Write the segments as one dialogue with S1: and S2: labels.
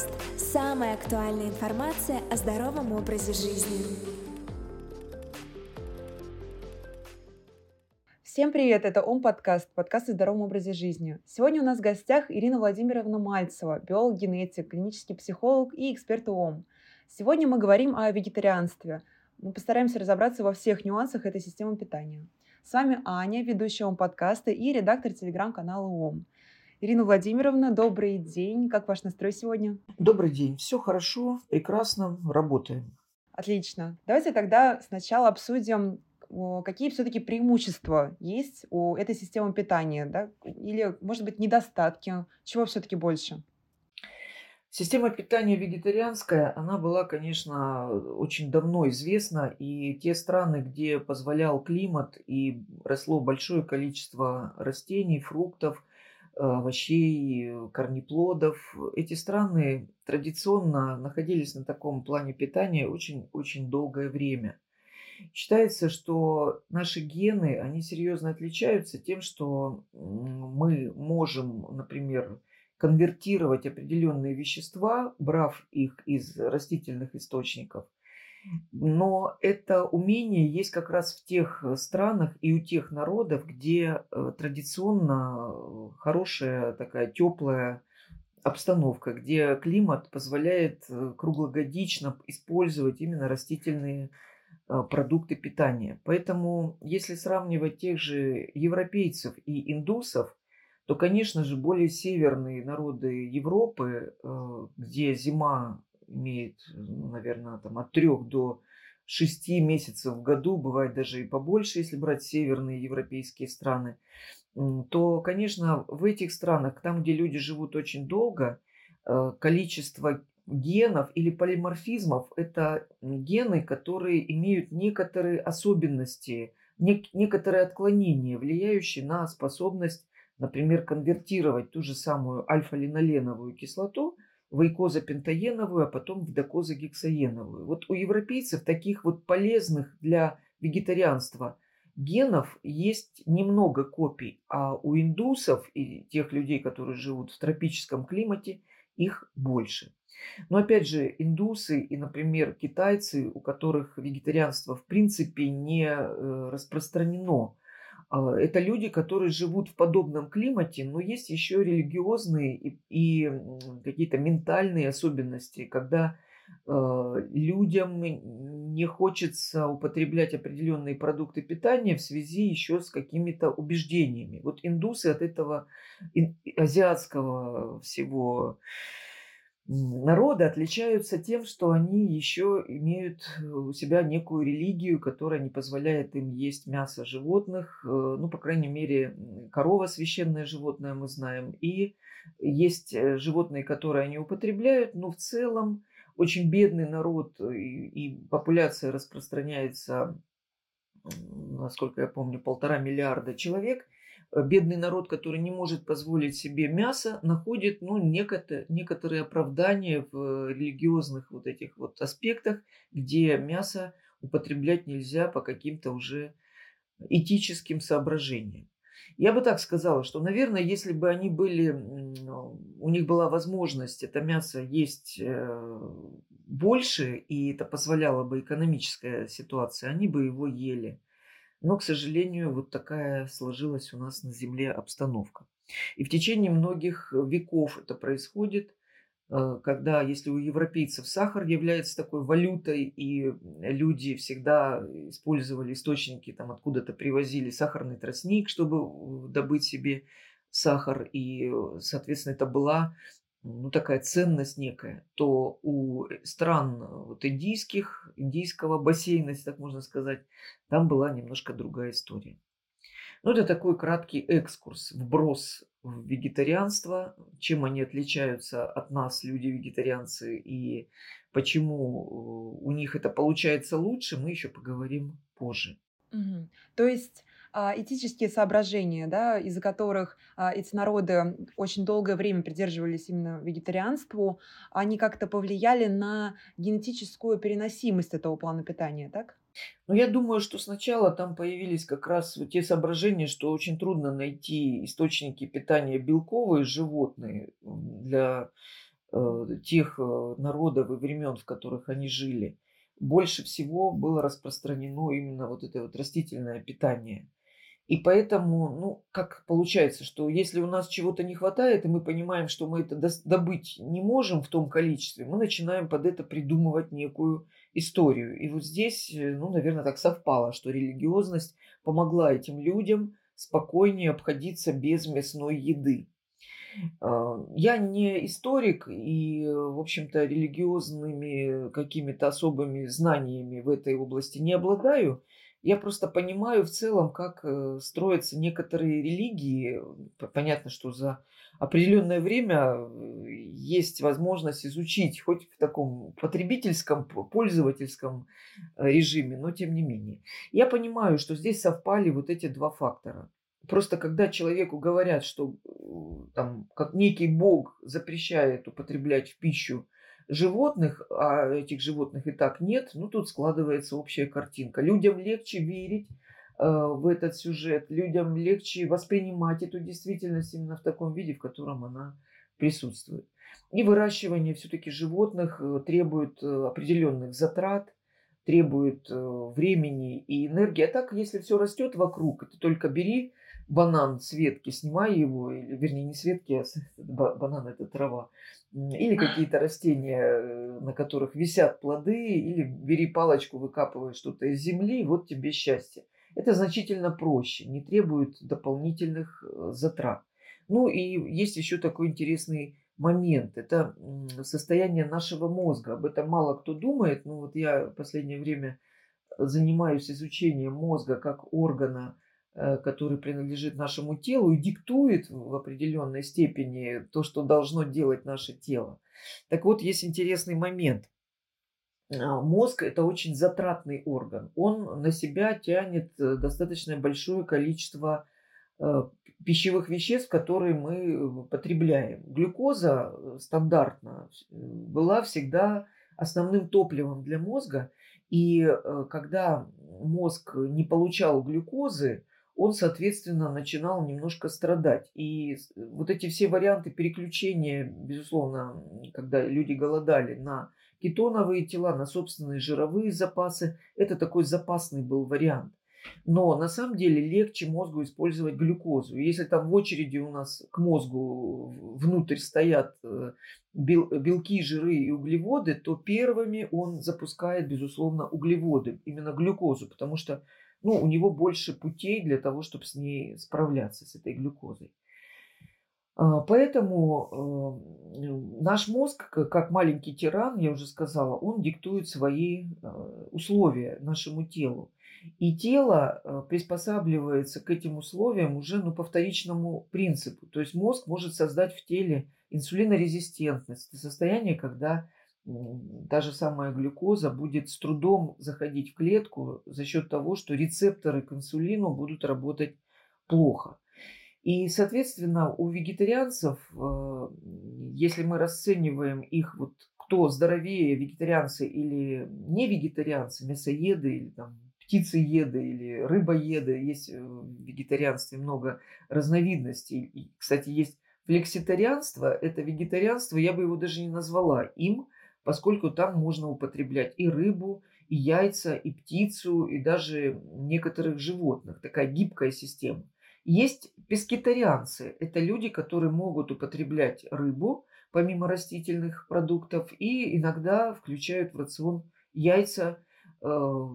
S1: подкаст. Самая актуальная информация о здоровом образе жизни.
S2: Всем привет, это ОМ подкаст, подкаст о здоровом образе жизни. Сегодня у нас в гостях Ирина Владимировна Мальцева, биолог-генетик, клинический психолог и эксперт ОМ. Сегодня мы говорим о вегетарианстве. Мы постараемся разобраться во всех нюансах этой системы питания. С вами Аня, ведущая ОМ подкаста и редактор телеграм-канала ОМ. Ирина Владимировна, добрый день. Как ваш настрой сегодня?
S3: Добрый день. Все хорошо, прекрасно, работаем.
S2: Отлично. Давайте тогда сначала обсудим, какие все-таки преимущества есть у этой системы питания, да? или, может быть, недостатки, чего все-таки больше?
S3: Система питания вегетарианская, она была, конечно, очень давно известна, и те страны, где позволял климат и росло большое количество растений, фруктов – овощей, корнеплодов. Эти страны традиционно находились на таком плане питания очень-очень долгое время. Считается, что наши гены, они серьезно отличаются тем, что мы можем, например, конвертировать определенные вещества, брав их из растительных источников – но это умение есть как раз в тех э, странах и у тех народов, где э, традиционно э, хорошая такая теплая обстановка, где климат позволяет круглогодично использовать именно растительные продукты питания. Поэтому, если сравнивать тех же европейцев и индусов, то, конечно же, более северные народы Европы, где зима имеет, ну, наверное, там от трех до шести месяцев в году, бывает даже и побольше, если брать северные европейские страны, то, конечно, в этих странах, там, где люди живут очень долго, э, количество генов или полиморфизмов – это гены, которые имеют некоторые особенности, некоторые отклонения, влияющие на способность, например, конвертировать ту же самую альфа-линоленовую кислоту – в эйкозапентаеновую, а потом в докозагексаеновую. Вот у европейцев таких вот полезных для вегетарианства генов есть немного копий, а у индусов и тех людей, которые живут в тропическом климате, их больше. Но опять же, индусы и, например, китайцы, у которых вегетарианство в принципе не э, распространено, это люди, которые живут в подобном климате, но есть еще религиозные и, и какие-то ментальные особенности, когда э, людям не хочется употреблять определенные продукты питания в связи еще с какими-то убеждениями. Вот индусы от этого азиатского всего народы отличаются тем, что они еще имеют у себя некую религию, которая не позволяет им есть мясо животных, э, ну, по крайней мере, корова священное животное мы знаем, и есть э, животные, которые они употребляют, но в целом очень бедный народ э, и, популяция распространяется, насколько я помню, полтора миллиарда человек – Э, бедный народ, который не может позволить себе мясо, находит ну, некотор, некоторые оправдания в религиозных вот этих вот аспектах, где мясо употреблять нельзя по каким-то уже этическим соображениям. Я бы так сказала, что, наверное, если бы они были, у них была возможность это мясо есть э, больше, и это позволяла бы экономическая ситуация, они бы его ели. Но, к сожалению, вот такая сложилась у нас на Земле обстановка. И в течение многих веков это происходит, э, когда, если у европейцев сахар является такой валютой, и люди всегда использовали источники, там откуда-то привозили сахарный тростник, чтобы добыть себе сахар, и, соответственно, это была ну, такая ценность некая, то у э, стран э, вот индийских, индийского бассейна, если так можно сказать, там была немножко другая история. Ну, это такой краткий экскурс, вброс в вегетарианство, чем они отличаются от нас, люди-вегетарианцы, и почему э, у них это получается лучше, мы еще поговорим позже.
S2: Угу. То есть этические соображения, да, из-за которых а, эти народы очень долгое время придерживались именно вегетарианству, они как-то повлияли на генетическую переносимость этого плана питания, так?
S3: Ну, я думаю, что сначала там появились как раз вот те соображения, что очень трудно найти источники питания белковые животные для тех народов и времен, в которых они жили, больше всего было распространено именно вот это вот растительное питание – и поэтому, ну, как получается, что если у нас чего-то не хватает, и мы понимаем, что мы это добыть не можем в том количестве, мы начинаем под это придумывать некую историю. И вот здесь, э, ну, наверное, так совпало, что религиозность помогла этим людям спокойнее обходиться без мясной еды. А, я не историк и, в общем-то, религиозными какими-то особыми знаниями в этой области не обладаю. Я просто понимаю в целом, как э, строятся некоторые религии. Понятно, что за определенное время э, есть возможность изучить хоть в таком потребительском, пользовательском э, режиме, но тем не менее. Я понимаю, что здесь совпали вот эти два фактора. Просто когда человеку говорят, что там, как некий бог запрещает употреблять в пищу животных, а этих животных и так нет, ну тут складывается общая картинка. Людям легче верить э, в этот сюжет, людям легче воспринимать эту действительность именно в таком виде, в котором она присутствует. И выращивание все-таки животных э, требует э, определенных затрат, требует времени и энергии. А так, если все растет вокруг, ты только бери банан с ветки, снимай его, или, вернее, не с ветки, а банан это трава, или какие-то растения, э, на которых висят плоды, или бери палочку, выкапывай что-то из земли, вот тебе счастье. Это значительно проще, не требует дополнительных э, затрат. Ну и есть еще такой интересный момент. Это состояние нашего мозга. Об этом мало кто думает. Но вот я в последнее время занимаюсь изучением мозга как органа, Э, который принадлежит нашему телу и диктует в определенной степени то, что должно делать наше тело. Так вот, есть интересный момент. А, мозг – это очень затратный орган. Он на себя тянет э, достаточно большое количество э, пищевых веществ, которые мы потребляем. Глюкоза стандартно была всегда основным топливом для мозга. И когда мозг не получал глюкозы, он, соответственно, начинал немножко страдать. И вот эти все варианты переключения, безусловно, когда люди голодали на кетоновые тела, на собственные жировые запасы, это такой запасный был вариант. Но на самом деле легче мозгу использовать глюкозу. Если там в очереди у нас к мозгу внутрь стоят э, белки, жиры и углеводы, то первыми он запускает, безусловно, углеводы, именно глюкозу, потому что ну, у него больше путей для того, чтобы с ней справляться, с этой глюкозой. А, поэтому э, наш мозг, как маленький тиран, я уже сказала, он диктует свои э, условия нашему телу. И тело э, приспосабливается к этим условиям уже ну, по вторичному принципу. То есть мозг может создать в теле инсулинорезистентность. Это состояние, когда та же самая глюкоза будет с трудом заходить в клетку за счет того, что рецепторы к инсулину будут работать плохо. И, соответственно, у вегетарианцев, э, если мы расцениваем их, вот кто здоровее, вегетарианцы или не вегетарианцы, мясоеды или там, птицееды или рыбоеды, есть в вегетарианстве много разновидностей. И, кстати, есть флекситарианство, это вегетарианство, я бы его даже не назвала им, поскольку там можно употреблять и рыбу, и яйца, и птицу, и даже некоторых животных. Такая гибкая система. Есть пескетарианцы. Это люди, которые могут употреблять рыбу, помимо растительных продуктов, и иногда включают в рацион яйца, э,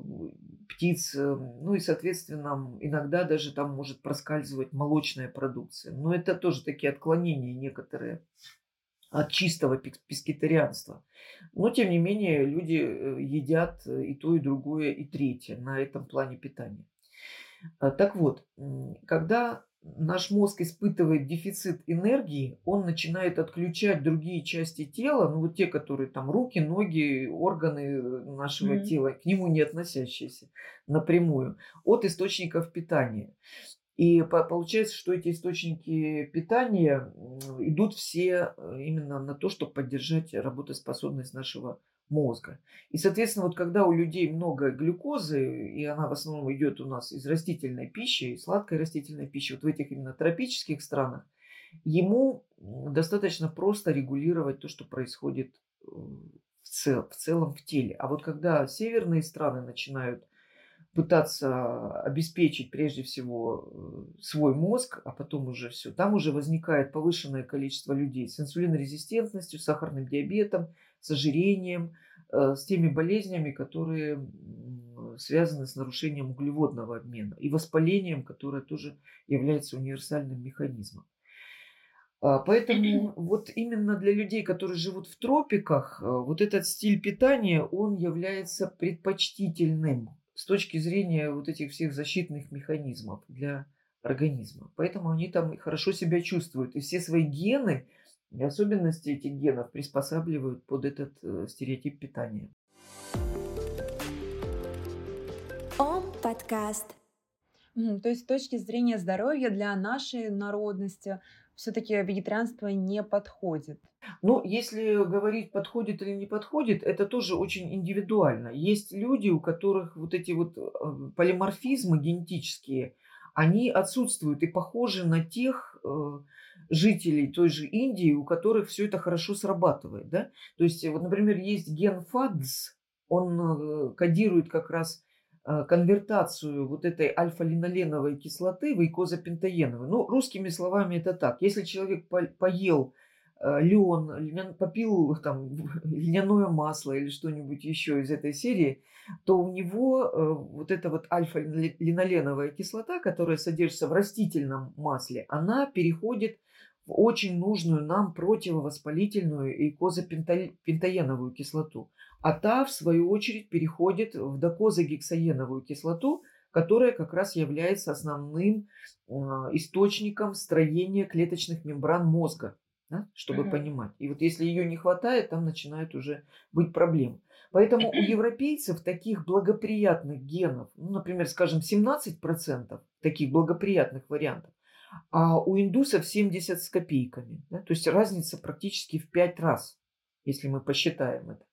S3: птиц, э, ну и, соответственно, иногда даже там может проскальзывать молочная продукция. Но это тоже такие отклонения некоторые от чистого пескетарианства. Но, тем не менее, люди э, едят э, и то, и другое, и третье на этом плане питания. А, так вот, когда наш мозг испытывает дефицит энергии, он начинает отключать другие части тела, ну вот те, которые там руки, ноги, органы э, нашего mm-hmm. тела, к нему не относящиеся напрямую, от источников питания. И получается, что эти источники питания идут все э, именно на то, чтобы поддержать работоспособность нашего мозга. И, соответственно, вот когда у людей много глюкозы, и она в основном идет у нас из растительной пищи, из сладкой растительной пищи, вот в этих именно тропических странах, ему достаточно просто регулировать то, что происходит в, цел, в целом в теле. А вот когда северные страны начинают пытаться обеспечить прежде всего э, свой мозг, а потом уже все, там уже возникает повышенное количество людей с инсулинорезистентностью, сахарным диабетом, с ожирением, э, с теми болезнями, которые связаны с нарушением углеводного обмена и воспалением, которое тоже является универсальным механизмом. А, поэтому вот именно для людей, которые живут в тропиках, э, вот этот стиль питания, он является предпочтительным с точки зрения вот этих всех защитных механизмов для организма. Поэтому они там хорошо себя чувствуют. И все свои гены, и особенности этих генов приспосабливают под этот э, стереотип питания.
S1: Ом подкаст.
S2: То есть с точки зрения здоровья для нашей народности все-таки вегетарианство не подходит?
S3: Ну, если говорить, подходит или не подходит, это тоже очень индивидуально. Есть люди, у которых вот эти вот э, полиморфизмы генетические, они отсутствуют и похожи на тех э, жителей той же Индии, у которых все это хорошо срабатывает. Да? То есть, вот, например, есть ген FADS, он э, кодирует как раз конвертацию вот этой альфа-линоленовой кислоты в икозапентаеновую. Ну, русскими словами это так. Если человек поел э, лен, попил там льняное масло или что-нибудь еще из этой серии, то у него э, вот эта вот альфа-линоленовая кислота, которая содержится в растительном масле, она переходит в очень нужную нам противовоспалительную и козапентаеновую кислоту. А та, в свою очередь, переходит в докозагексаеновую кислоту, которая как раз является основным э, источником строения клеточных мембран мозга, да, чтобы mm-hmm. понимать. И вот если ее не хватает, там начинают уже быть проблемы. Поэтому у европейцев таких благоприятных генов, ну, например, скажем, 17% таких благоприятных вариантов, а у индусов 70 с копейками. Да? То есть разница практически в 5 раз, если мы посчитаем это.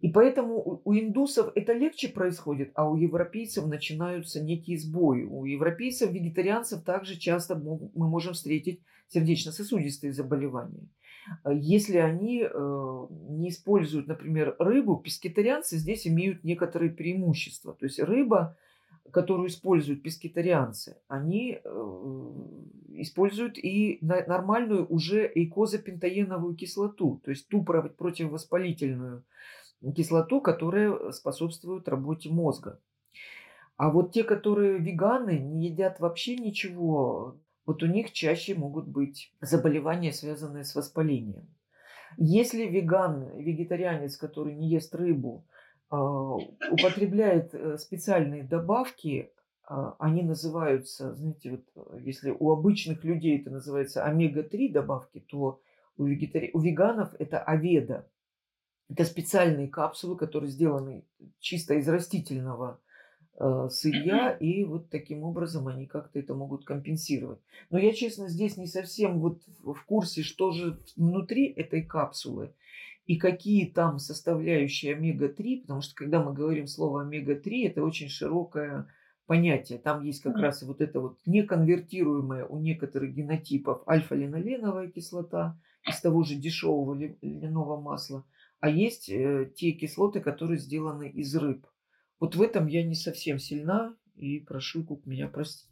S3: И поэтому у индусов это легче происходит, а у европейцев начинаются некие сбои. У европейцев, вегетарианцев также часто мы можем встретить сердечно-сосудистые заболевания. Если они э, не используют, например, рыбу, пескетарианцы здесь имеют некоторые преимущества. То есть рыба которую используют пескетарианцы, они э, используют и нормальную уже эйкозапентаеновую кислоту, то есть ту противовоспалительную кислоту, которая способствует работе мозга. А вот те, которые веганы, не едят вообще ничего, вот у них чаще могут быть заболевания, связанные с воспалением. Если веган, вегетарианец, который не ест рыбу, а, употребляет э, специальные добавки, а, они называются, знаете, вот если у обычных людей это называется омега-3 добавки, то у, вегетари... у веганов это аведа. Это специальные капсулы, которые сделаны чисто из растительного э, сырья, и вот таким образом они как-то это могут компенсировать. Но я, честно, здесь не совсем вот в курсе, что же внутри этой капсулы и какие там составляющие омега-3, потому что когда мы говорим слово омега-3, это очень широкое понятие. Там есть как раз вот это вот неконвертируемая у некоторых генотипов альфа-линоленовая кислота из того же дешевого льняного масла, а есть э, те кислоты, которые сделаны из рыб. Вот в этом я не совсем сильна и прошу Кук меня простить.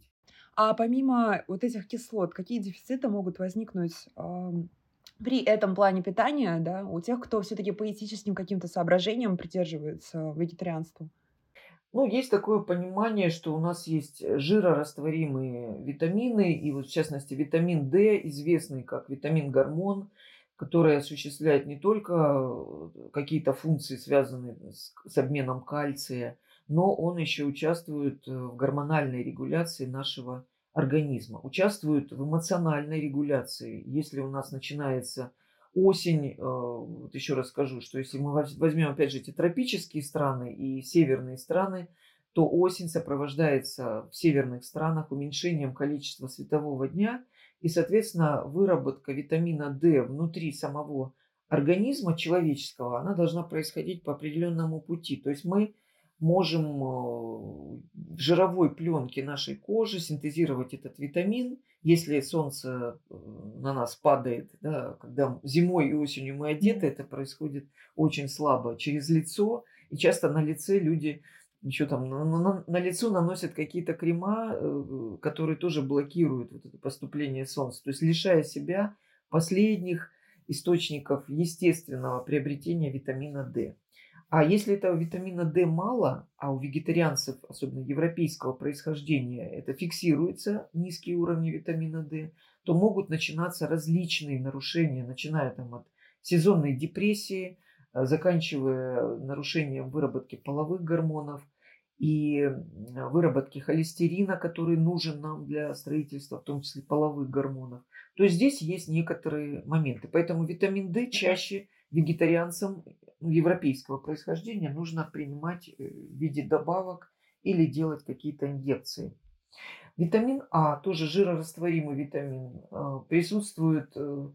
S2: А помимо вот этих кислот, какие дефициты могут возникнуть при этом плане питания, да, у тех, кто все-таки по этическим каким-то соображениям придерживается вегетарианству?
S3: Ну, есть такое понимание, что у нас есть жирорастворимые витамины, и вот в частности витамин D, известный как витамин-гормон, который осуществляет не только э, какие-то функции, связанные с, с обменом кальция, но он еще участвует э, в гормональной регуляции нашего организма, участвуют в эмоциональной регуляции. Если у нас начинается осень, э, вот еще раз скажу, что если мы возьмем опять же эти тропические страны и северные страны, то осень сопровождается в северных странах уменьшением количества светового дня и, соответственно, выработка витамина D внутри самого организма человеческого, она должна происходить по определенному пути. То есть мы можем э, в жировой пленке нашей кожи синтезировать этот витамин. Если солнце э, на нас падает, да, когда зимой и осенью мы одеты, это происходит очень слабо через лицо. И часто на лице люди еще там на, на, на лицо наносят какие-то крема, э, которые тоже блокируют вот это поступление солнца. То есть лишая себя последних источников естественного приобретения витамина D. А если этого витамина D мало, а у вегетарианцев, особенно европейского происхождения, это фиксируется, низкие уровни витамина D, то могут начинаться различные нарушения, начиная там от сезонной депрессии, заканчивая нарушением выработки половых гормонов и выработки холестерина, который нужен нам для строительства, в том числе половых гормонов, то здесь есть некоторые моменты. Поэтому витамин D чаще вегетарианцам европейского происхождения нужно принимать э, в виде добавок или делать какие-то инъекции. Витамин А, тоже жирорастворимый витамин, э, присутствует э,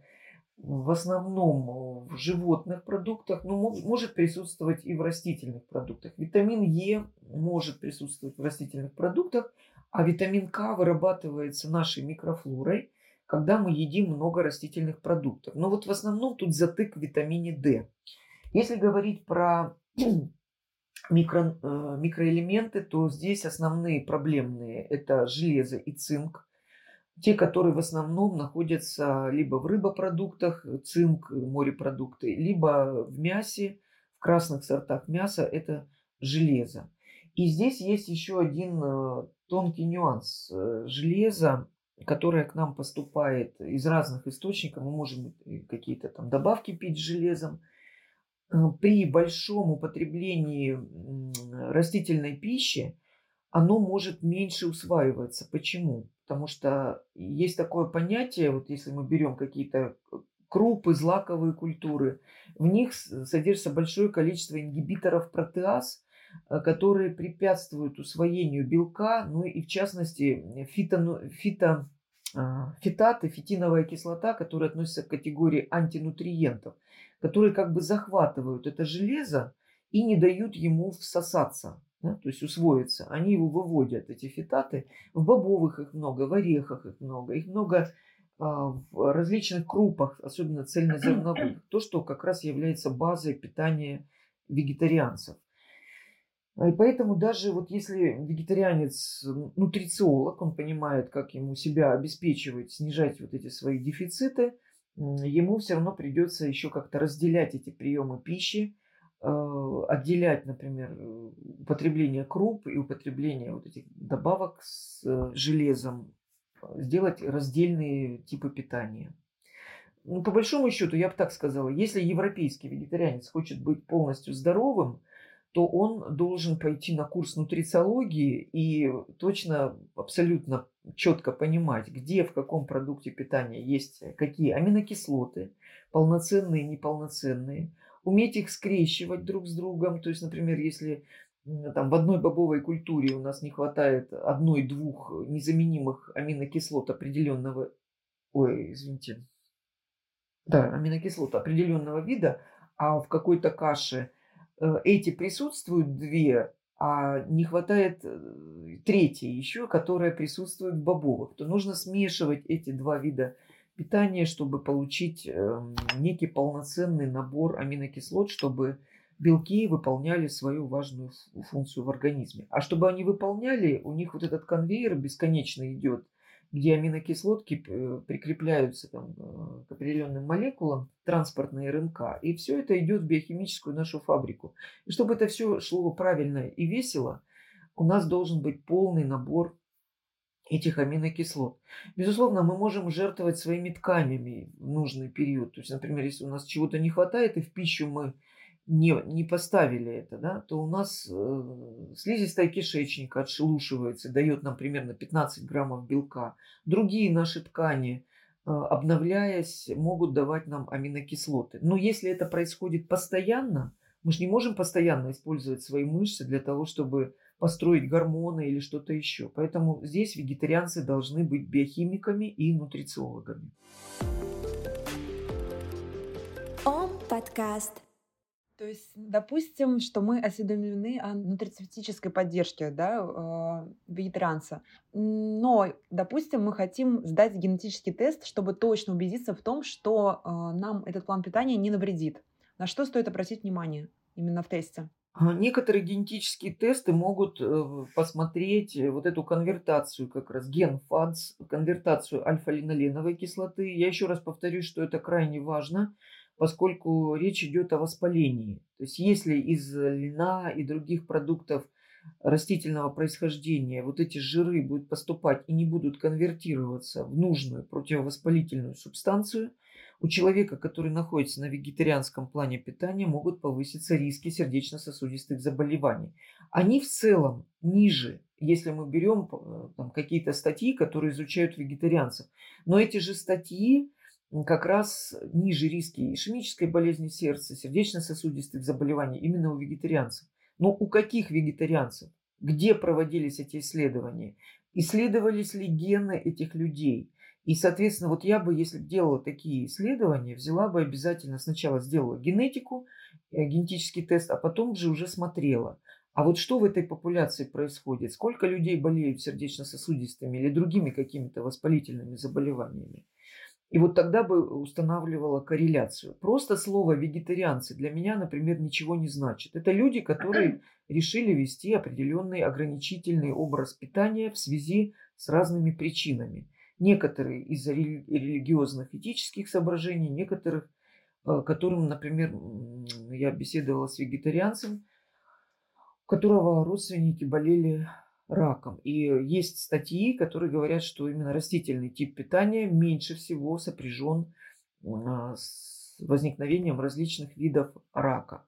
S3: в основном в животных продуктах, но может присутствовать и в растительных продуктах. Витамин Е может присутствовать в растительных продуктах, а витамин К вырабатывается нашей микрофлорой, когда мы едим много растительных продуктов. Но вот в основном тут затык в витамине D. Если говорить про микро, э, микроэлементы, то здесь основные проблемные – это железо и цинк. Те, которые в основном находятся либо в рыбопродуктах, цинк, морепродукты, либо в мясе, в красных сортах мяса – это железо. И здесь есть еще один э, тонкий нюанс. Э, железо, которое к нам поступает из разных источников, мы можем какие-то там добавки пить с железом – Э, при большом употреблении растительной пищи оно может меньше усваиваться. Почему? Потому что есть такое понятие, вот если мы берем какие-то крупы, злаковые культуры, в них содержится большое количество ингибиторов протеаз, э, которые препятствуют усвоению белка, ну и в частности фито, фито, а, фитаты, фитиновая кислота, которая относится к категории антинутриентов которые как бы захватывают это железо и не дают ему всосаться, да, то есть усвоиться. Они его выводят, эти фитаты. В бобовых их много, в орехах их много, их много а, в различных крупах, особенно цельнозерновых. То, что как раз является базой питания вегетарианцев. И поэтому даже вот если вегетарианец нутрициолог, он понимает, как ему себя обеспечивать, снижать вот эти свои дефициты – ему все равно придется еще как-то разделять эти приемы пищи, отделять, например, употребление круп и употребление вот этих добавок с э, железом, сделать раздельные типы питания. Ну, по большому счету, я бы так сказала, если европейский вегетарианец хочет быть полностью здоровым, то он должен пойти на курс нутрициологии и точно, абсолютно четко понимать, где в каком продукте питания есть какие аминокислоты, полноценные неполноценные, уметь их скрещивать друг с другом. То есть, например, если там, в одной бобовой культуре у нас не хватает одной-двух незаменимых аминокислот определенного, ой, извините, да, аминокислот определенного вида, а в какой-то каше – Э, эти присутствуют две, а не хватает э, третьей еще, которая присутствует в бобовых, то нужно смешивать эти два вида питания, чтобы получить эм, некий полноценный набор аминокислот, чтобы белки выполняли свою важную функцию в организме. А чтобы они выполняли, у них вот этот конвейер бесконечно идет где аминокислотки э, прикрепляются там, э, к определенным молекулам, транспортные РНК, и все это идет в биохимическую нашу фабрику. И чтобы это все шло правильно и весело, у нас должен быть полный набор этих аминокислот. Безусловно, мы можем жертвовать своими тканями в нужный период. То есть, например, если у нас чего-то не хватает, и в пищу мы не, не поставили это, да, то у нас э, слизистая кишечника отшелушивается, дает нам примерно 15 граммов белка. Другие наши ткани, э, обновляясь, могут давать нам аминокислоты. Но если это происходит постоянно, мы же не можем постоянно использовать свои мышцы для того, чтобы построить гормоны или что-то еще. Поэтому здесь вегетарианцы должны быть биохимиками и нутрициологами.
S1: Ом подкаст.
S2: То есть, допустим, что мы осведомлены о нутрицептической поддержке да, э, вегетарианца. Но, допустим, мы хотим сдать генетический тест, чтобы точно убедиться в том, что э, нам этот план питания не навредит. На что стоит обратить внимание именно в тесте?
S3: А, некоторые генетические тесты могут э, посмотреть вот эту конвертацию, как раз ген ФАДС, конвертацию альфа-линоленовой кислоты. Я еще раз повторюсь, что это крайне важно поскольку речь идет о воспалении. То есть если из льна и других продуктов растительного происхождения вот эти жиры будут поступать и не будут конвертироваться в нужную противовоспалительную субстанцию, у человека, который находится на вегетарианском плане питания, могут повыситься риски сердечно-сосудистых заболеваний. Они в целом ниже, если мы берем э, там, какие-то статьи, которые изучают вегетарианцев. Но эти же статьи как раз ниже риски ишемической болезни сердца, сердечно-сосудистых заболеваний именно у вегетарианцев. Но у каких вегетарианцев? Где проводились эти исследования? Исследовались ли гены этих людей? И, соответственно, вот я бы, если бы делала такие исследования, взяла бы обязательно сначала сделала генетику, э, генетический тест, а потом же уже смотрела. А вот что в этой популяции происходит? Сколько людей болеют сердечно-сосудистыми или другими какими-то воспалительными заболеваниями? И вот тогда бы устанавливала корреляцию. Просто слово вегетарианцы для меня, например, ничего не значит. Это люди, которые решили вести определенный ограничительный образ питания в связи с разными причинами. Некоторые из-за религиозных этических соображений, некоторых, э, которым, например, я беседовала с вегетарианцем, у которого родственники болели раком. И есть статьи, которые говорят, что именно растительный тип питания меньше всего сопряжен а, с возникновением различных видов рака.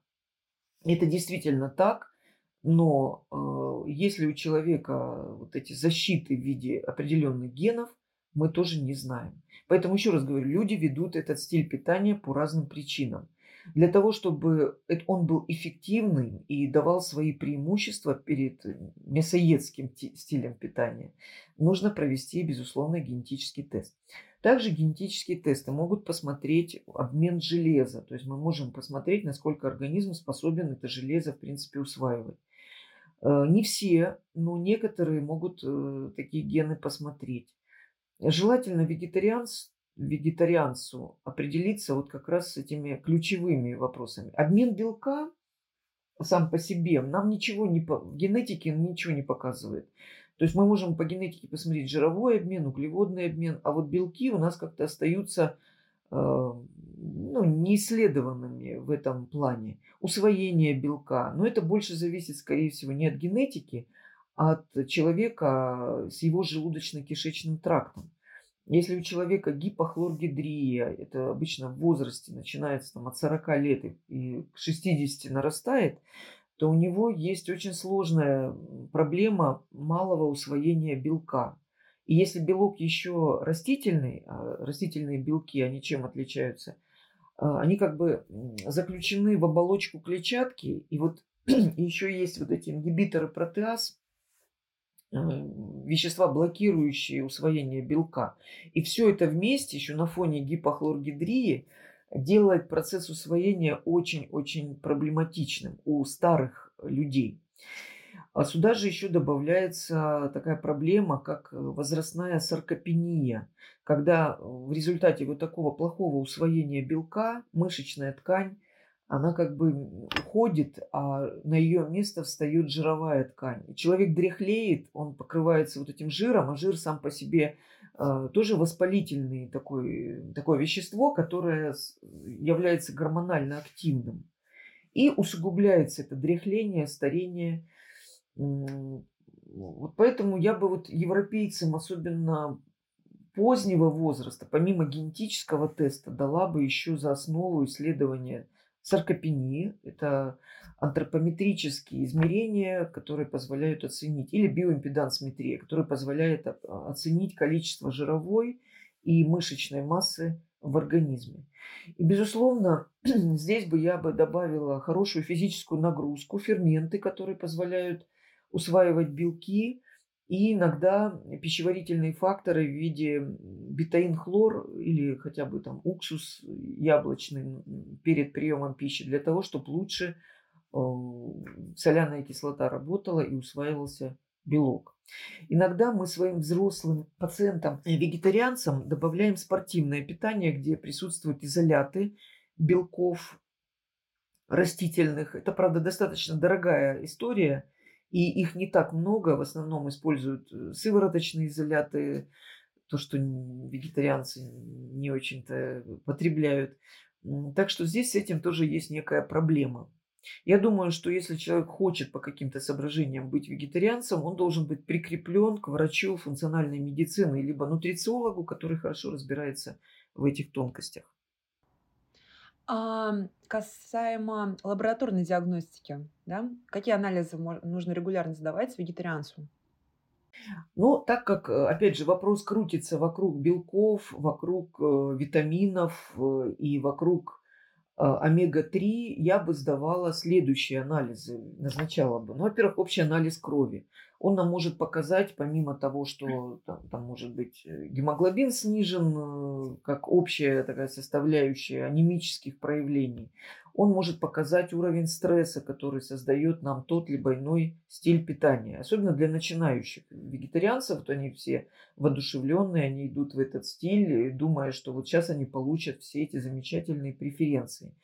S3: Это действительно так, но э, если у человека вот эти защиты в виде определенных генов, мы тоже не знаем. Поэтому еще раз говорю, люди ведут этот стиль питания по разным причинам. Для того, чтобы он был эффективным и давал свои преимущества перед мясоедским стилем питания, нужно провести, безусловно, генетический тест. Также генетические тесты могут посмотреть обмен железа. То есть мы можем посмотреть, насколько организм способен это железо, в принципе, усваивать. Э, не все, но некоторые могут э, такие гены посмотреть. Желательно вегетарианство вегетарианцу определиться вот как раз с этими ключевыми вопросами. Обмен белка сам по себе нам ничего не по в генетике ничего не показывает. То есть мы можем по генетике посмотреть жировой обмен, углеводный обмен, а вот белки у нас как-то остаются э, ну, неисследованными в этом плане. Усвоение белка, но это больше зависит, скорее всего, не от генетики, от человека с его желудочно-кишечным трактом. Если у человека гипохлоргидрия, это обычно в возрасте начинается там, от 40 лет и к 60 нарастает, то у него есть очень сложная проблема малого усвоения белка. И если белок еще растительный, а растительные белки, они чем отличаются? А, они как бы заключены в оболочку клетчатки, и вот еще есть вот эти ингибиторы протеаз, вещества, блокирующие усвоение белка. И все это вместе еще на фоне гипохлоргидрии делает процесс усвоения очень-очень проблематичным у старых людей. А сюда же еще добавляется такая проблема, как возрастная саркопения, когда в результате вот такого плохого усвоения белка мышечная ткань она как бы уходит, а на ее место встает жировая ткань. И человек дряхлеет, он покрывается вот этим жиром, а жир сам по себе э, тоже воспалительный такой, такое вещество, которое является гормонально активным. И усугубляется это дряхление, старение. Вот поэтому я бы вот европейцам, особенно позднего возраста, помимо генетического теста, дала бы еще за основу исследования саркопении. Это антропометрические измерения, которые позволяют оценить, или биоимпедансметрия, которая позволяет оценить количество жировой и мышечной массы в организме. И, безусловно, здесь бы я бы добавила хорошую физическую нагрузку, ферменты, которые позволяют усваивать белки, И иногда пищеварительные факторы в виде бетаин-хлор или хотя бы там уксус яблочный перед приемом пищи для того, чтобы лучше э, соляная кислота работала и усваивался белок. Иногда мы своим взрослым пациентам и вегетарианцам добавляем спортивное питание, где присутствуют изоляты белков растительных. Это, правда, достаточно дорогая история – и их не так много, в основном используют э, сывороточные изоляты, то, что вегетарианцы не очень-то потребляют. Так что здесь с этим тоже есть некая проблема. Я думаю, что если человек хочет по каким-то соображениям быть вегетарианцем, он должен быть прикреплен к врачу функциональной медицины, либо нутрициологу, который хорошо разбирается в этих тонкостях.
S2: А, касаемо лабораторной диагностики, да, какие анализы нужно регулярно сдавать вегетарианцу?
S3: Ну, так как, э, опять же, вопрос крутится вокруг белков, вокруг э, витаминов э, и вокруг э, омега-3, я бы сдавала следующие анализы, назначала бы. Ну, во-первых, общий анализ крови он нам может показать, помимо того, что там, там может быть э, гемоглобин снижен, э, как общая такая составляющая анемических проявлений, он может показать уровень стресса, который создает нам тот либо иной стиль питания. Особенно для начинающих вегетарианцев, то они все воодушевленные, они идут в этот стиль, думая, что вот сейчас они получат все эти замечательные преференции.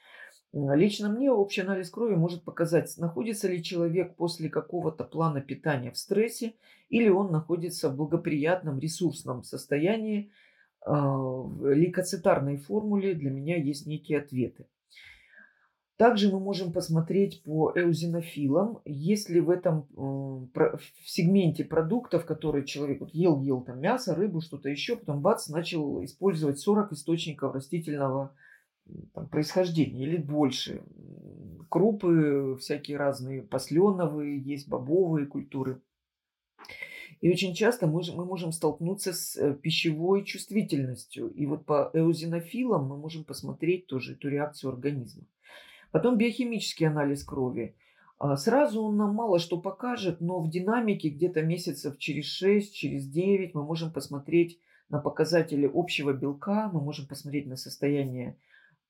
S3: Лично мне общий анализ крови может показать, находится ли человек после какого-то плана питания в стрессе или он находится в благоприятном ресурсном состоянии. А, в лейкоцитарной формуле для меня есть некие ответы. Также мы можем посмотреть по эузинофилам, если в этом в сегменте продуктов, которые человек вот ел, ел там мясо, рыбу, что-то еще, потом бац, начал использовать 40 источников растительного там, происхождения или больше. Крупы всякие разные, посленовые, есть бобовые культуры. И очень часто мы, мы можем столкнуться с э, пищевой чувствительностью. И вот по эозинофилам мы можем посмотреть тоже эту реакцию организма. Потом биохимический анализ крови. А, сразу он нам мало что покажет, но в динамике где-то месяцев через 6, через 9 мы можем посмотреть на показатели общего белка, мы можем посмотреть на состояние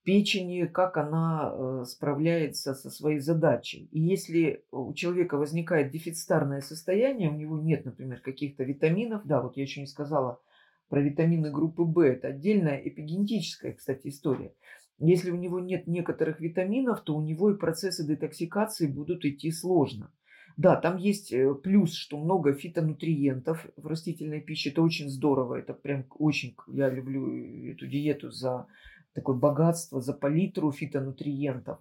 S3: печени, как она э, справляется со своей задачей. И если у человека возникает дефицитарное состояние, у него нет, например, каких-то витаминов, да, вот я еще не сказала про витамины группы В, это отдельная эпигенетическая, кстати, история. Если у него нет некоторых витаминов, то у него и процессы детоксикации будут идти сложно. Да, там есть э, плюс, что много фитонутриентов в растительной пище. Это очень здорово. Это прям очень... Я люблю эту диету за такое богатство, за палитру фитонутриентов.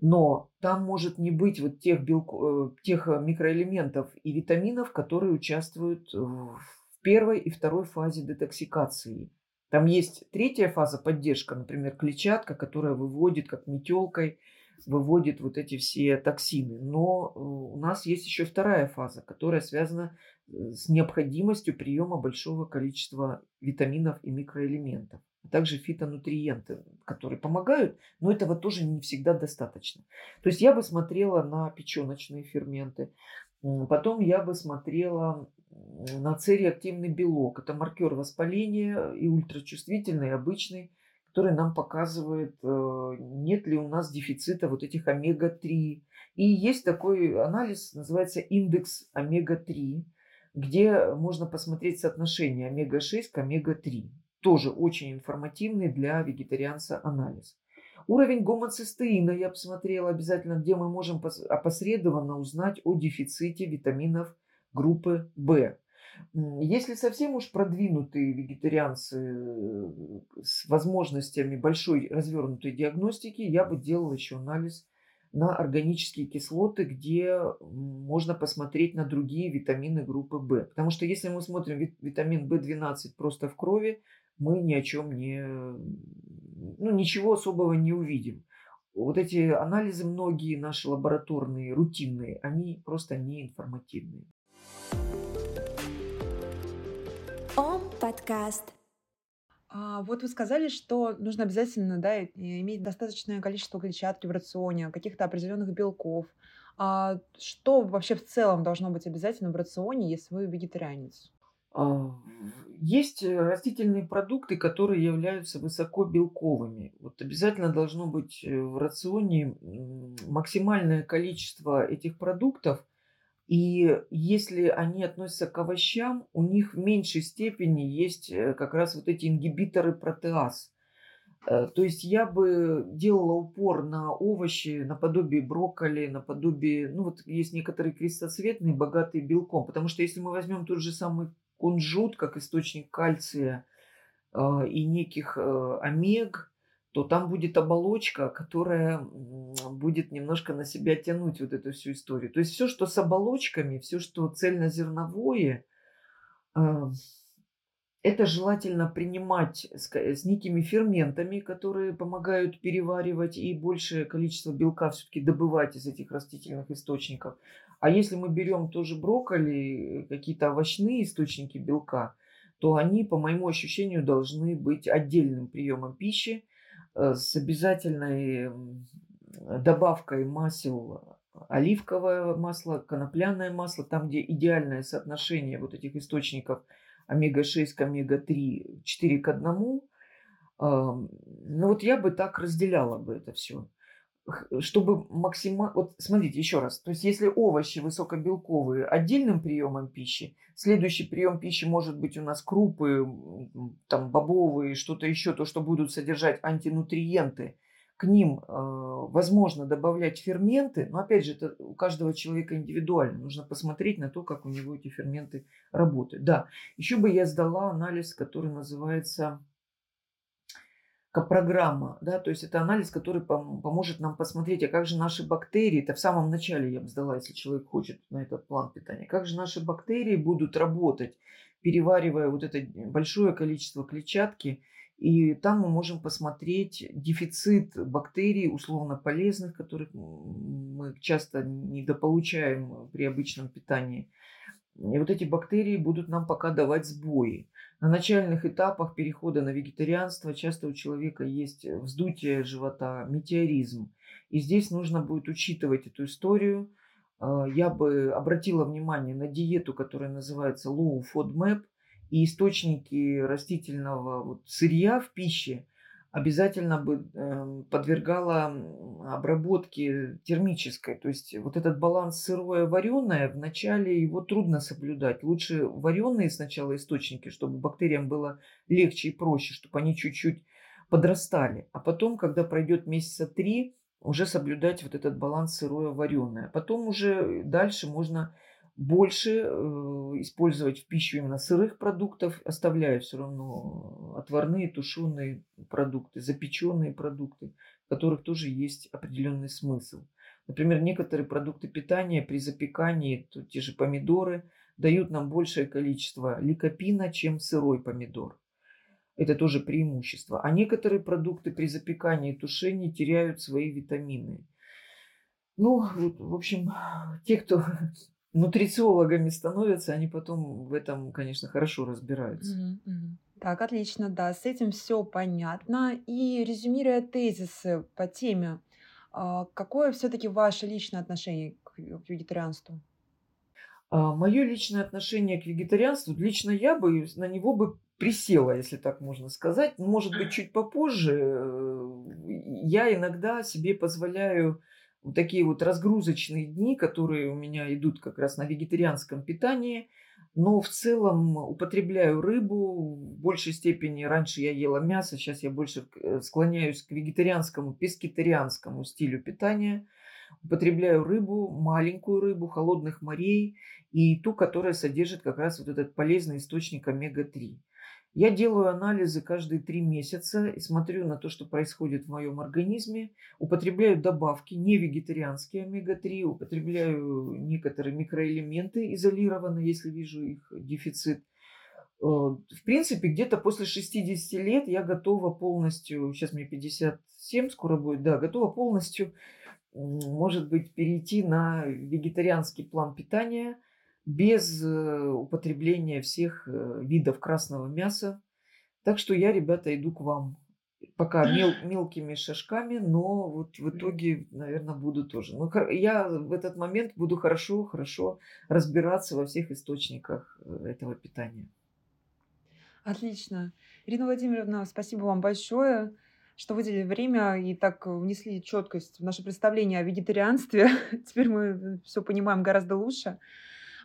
S3: Но там может не быть вот тех, белко, э, тех э, микроэлементов и витаминов, которые участвуют в первой и второй фазе детоксикации. Там есть третья фаза поддержка, например, клетчатка, которая выводит как метелкой, выводит вот эти все токсины. Но э, у нас есть еще вторая фаза, которая связана с необходимостью приема большого количества витаминов и микроэлементов а также фитонутриенты, которые помогают, но этого тоже не всегда достаточно. То есть я бы смотрела на печеночные ферменты, потом я бы смотрела на цереактивный белок. Это маркер воспаления и ультрачувствительный, обычный, который нам показывает, э, нет ли у нас дефицита вот этих омега-3. И есть такой анализ, называется индекс омега-3, где можно посмотреть соотношение омега-6 к омега-3 тоже очень информативный для вегетарианца анализ. Уровень гомоцистеина я посмотрела обязательно, где мы можем опосредованно узнать о дефиците витаминов группы В. Если совсем уж продвинутые вегетарианцы э, с возможностями большой развернутой диагностики, я бы делала еще анализ на органические кислоты, где можно посмотреть на другие витамины группы В. Потому что если мы смотрим витамин В12 просто в крови, мы ни о чем не, ну, ничего особого не увидим. Вот эти анализы многие наши лабораторные, рутинные, они просто не информативные.
S1: Ом подкаст.
S2: А, вот вы сказали, что нужно обязательно да, иметь достаточное количество клетчатки в рационе, каких-то определенных белков. А что вообще в целом должно быть обязательно в рационе, если вы вегетарианец?
S3: А, есть э, растительные продукты, которые являются высоко белковыми. Вот обязательно должно быть э, в рационе максимальное количество этих продуктов. И если они относятся к овощам, у них в меньшей степени есть э, как раз вот эти ингибиторы протеаз. То есть я бы делала упор на овощи, наподобие брокколи, наподобие, ну вот есть некоторые крестоцветные, богатые белком. Потому что если мы возьмем тот же самый кунжут как источник кальция э, и неких э, омег, то там будет оболочка, которая будет немножко на себя тянуть вот эту всю историю. То есть все, что с оболочками, все, что цельнозерновое, э, это желательно принимать с, с некими ферментами, которые помогают переваривать и большее количество белка все-таки добывать из этих растительных источников. А если мы берем тоже брокколи, какие-то овощные источники белка, то они, по моему ощущению, должны быть отдельным приемом пищи э, с обязательной добавкой масел оливковое масло, конопляное масло, там, где идеальное соотношение вот этих источников омега-6 к омега-3 4 к 1. Ну вот я бы так разделяла бы это все чтобы максимально... Вот смотрите, еще раз. То есть, если овощи высокобелковые отдельным приемом пищи, следующий прием пищи может быть у нас крупы, там, бобовые, что-то еще, то, что будут содержать антинутриенты. К ним э, возможно добавлять ферменты, но опять же, это у каждого человека индивидуально. Нужно посмотреть на то, как у него эти ферменты работают. Да, еще бы я сдала анализ, который называется программа, да, то есть это анализ, который пом- поможет нам посмотреть, а как же наши бактерии, это в самом начале я бы сдала, если человек хочет на этот план питания, как же наши бактерии будут работать, переваривая вот это большое количество клетчатки, и там мы можем посмотреть дефицит бактерий условно полезных, которых мы часто недополучаем при обычном питании. И вот эти бактерии будут нам пока давать сбои. На начальных этапах перехода на вегетарианство часто у человека есть э, вздутие живота, метеоризм. И здесь нужно будет учитывать эту историю. А, я бы обратила внимание на диету, которая называется Low FODMAP, и источники растительного вот, сырья в пище – обязательно бы эм, подвергала обработке термической. То есть вот этот баланс сырое вареное, вначале его трудно соблюдать. Лучше вареные сначала источники, чтобы бактериям было легче и проще, чтобы они чуть-чуть подрастали. А потом, когда пройдет месяца три, уже соблюдать вот этот баланс сырое вареное. Потом уже дальше можно больше э, использовать в пищу именно сырых продуктов, оставляя все равно отварные, тушеные продукты, запеченные продукты, в которых тоже есть определенный смысл. Например, некоторые продукты питания при запекании, то те же помидоры, дают нам большее количество ликопина, чем сырой помидор. Это тоже преимущество. А некоторые продукты при запекании и тушении теряют свои витамины. Ну, вот, в общем, те, кто нутрициологами становятся, они потом в этом, конечно, хорошо разбираются.
S2: Мгм. Так, отлично, да, с этим все понятно. И резюмируя тезисы по теме, а, какое все-таки ваше личное отношение к, к вегетарианству?
S3: А, Мое личное отношение к вегетарианству, лично я бы на него бы присела, если так можно сказать. Может быть, чуть попозже. Э, я иногда себе позволяю вот такие вот разгрузочные дни, которые у меня идут как раз на вегетарианском питании. Но в целом употребляю рыбу в большей степени. Раньше я ела мясо, сейчас я больше э, склоняюсь к вегетарианскому, пескетарианскому стилю питания. Употребляю рыбу, маленькую рыбу, холодных морей и ту, которая содержит как раз вот этот полезный источник омега-3. Я делаю анализы каждые три месяца и смотрю на то, что происходит в моем организме. Употребляю добавки, не вегетарианские омега-3, употребляю некоторые микроэлементы изолированно, если вижу их дефицит. Э, в принципе, где-то после 60 лет я готова полностью, сейчас мне 57 скоро будет, да, готова полностью, может быть, перейти на вегетарианский план питания – без э, употребления всех э, видов красного мяса. Так что я, ребята, иду к вам. пока мел, мелкими шажками, но вот в итоге, наверное, буду тоже. Ну, я в этот момент буду хорошо, хорошо разбираться во всех источниках э, этого питания.
S2: Отлично. Ирина Владимировна, спасибо вам большое, что выделили время и так внесли четкость в наше представление о вегетарианстве. Теперь мы все понимаем гораздо лучше.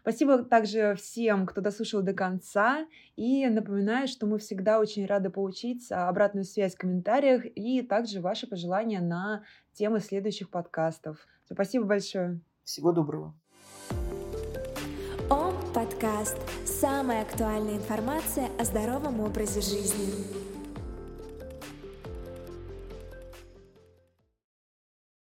S2: Спасибо также всем, кто дослушал до конца. И напоминаю, что мы всегда очень рады получить обратную связь в комментариях и также ваши пожелания на темы следующих подкастов. Спасибо большое.
S3: Всего доброго.
S1: Ом подкаст. Самая актуальная информация о здоровом образе жизни.